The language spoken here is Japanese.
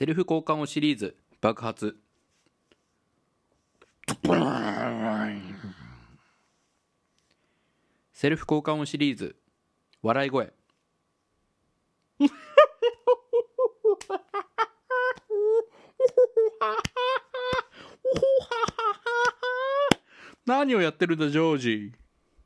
セルフ交換音シリーズ。爆発。セルフ交換音シリーズ。笑い声。何をやってるんだジョージ。